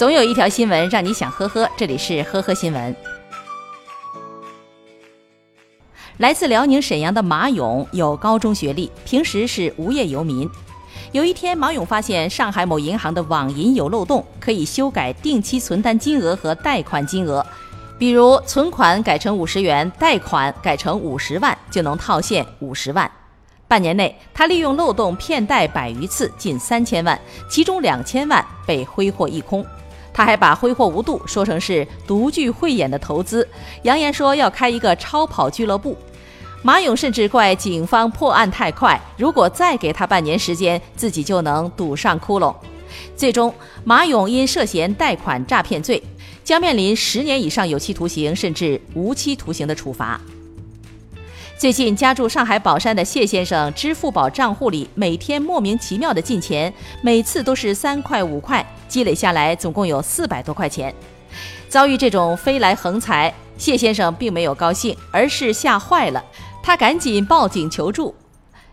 总有一条新闻让你想呵呵，这里是呵呵新闻。来自辽宁沈阳的马勇有高中学历，平时是无业游民。有一天，马勇发现上海某银行的网银有漏洞，可以修改定期存单金额和贷款金额，比如存款改成五十元，贷款改成五十万，就能套现五十万。半年内，他利用漏洞骗贷百余次，近三千万，其中两千万被挥霍一空。他还把挥霍无度说成是独具慧眼的投资，扬言说要开一个超跑俱乐部。马勇甚至怪警方破案太快，如果再给他半年时间，自己就能堵上窟窿。最终，马勇因涉嫌贷款诈骗罪，将面临十年以上有期徒刑，甚至无期徒刑的处罚。最近，家住上海宝山的谢先生，支付宝账户里每天莫名其妙的进钱，每次都是三块五块，积累下来总共有四百多块钱。遭遇这种飞来横财，谢先生并没有高兴，而是吓坏了。他赶紧报警求助，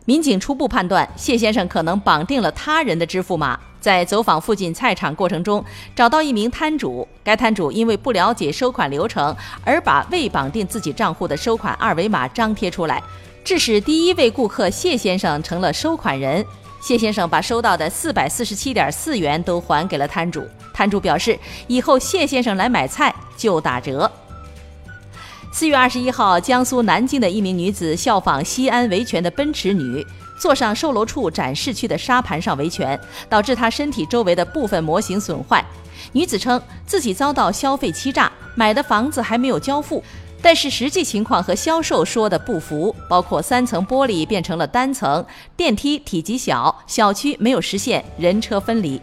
民警初步判断谢先生可能绑定了他人的支付码，在走访附近菜场过程中找到一名摊主，该摊主因为不了解收款流程，而把未绑定自己账户的收款二维码张贴出来，致使第一位顾客谢先生成了收款人。谢先生把收到的四百四十七点四元都还给了摊主，摊主表示以后谢先生来买菜就打折。四月二十一号，江苏南京的一名女子效仿西安维权的奔驰女，坐上售楼处展示区的沙盘上维权，导致她身体周围的部分模型损坏。女子称自己遭到消费欺诈，买的房子还没有交付，但是实际情况和销售说的不符，包括三层玻璃变成了单层，电梯体积小，小区没有实现人车分离。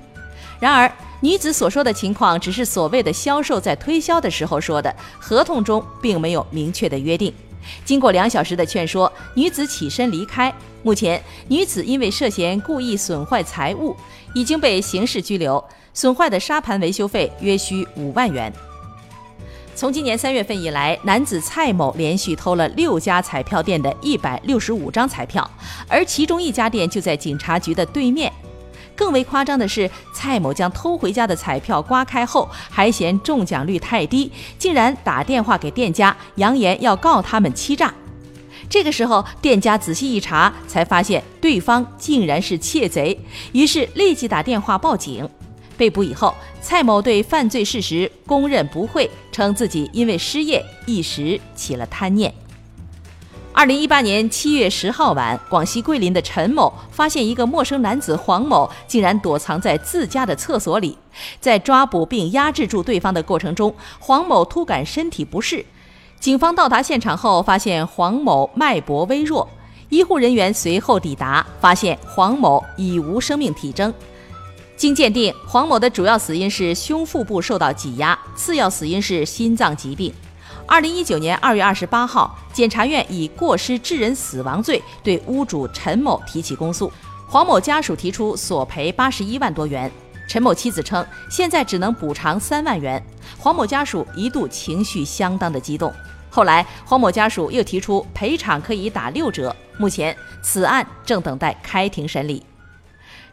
然而，女子所说的情况只是所谓的销售在推销的时候说的，合同中并没有明确的约定。经过两小时的劝说，女子起身离开。目前，女子因为涉嫌故意损坏财物，已经被刑事拘留。损坏的沙盘维修费约需五万元。从今年三月份以来，男子蔡某连续偷了六家彩票店的一百六十五张彩票，而其中一家店就在警察局的对面。更为夸张的是，蔡某将偷回家的彩票刮开后，还嫌中奖率太低，竟然打电话给店家，扬言要告他们欺诈。这个时候，店家仔细一查，才发现对方竟然是窃贼，于是立即打电话报警。被捕以后，蔡某对犯罪事实供认不讳，称自己因为失业一时起了贪念。二零一八年七月十号晚，广西桂林的陈某发现一个陌生男子黄某竟然躲藏在自家的厕所里。在抓捕并压制住对方的过程中，黄某突感身体不适。警方到达现场后，发现黄某脉搏微弱。医护人员随后抵达，发现黄某已无生命体征。经鉴定，黄某的主要死因是胸腹部受到挤压，次要死因是心脏疾病。二零一九年二月二十八号，检察院以过失致人死亡罪对屋主陈某提起公诉，黄某家属提出索赔八十一万多元。陈某妻子称，现在只能补偿三万元。黄某家属一度情绪相当的激动。后来，黄某家属又提出赔偿可以打六折。目前，此案正等待开庭审理。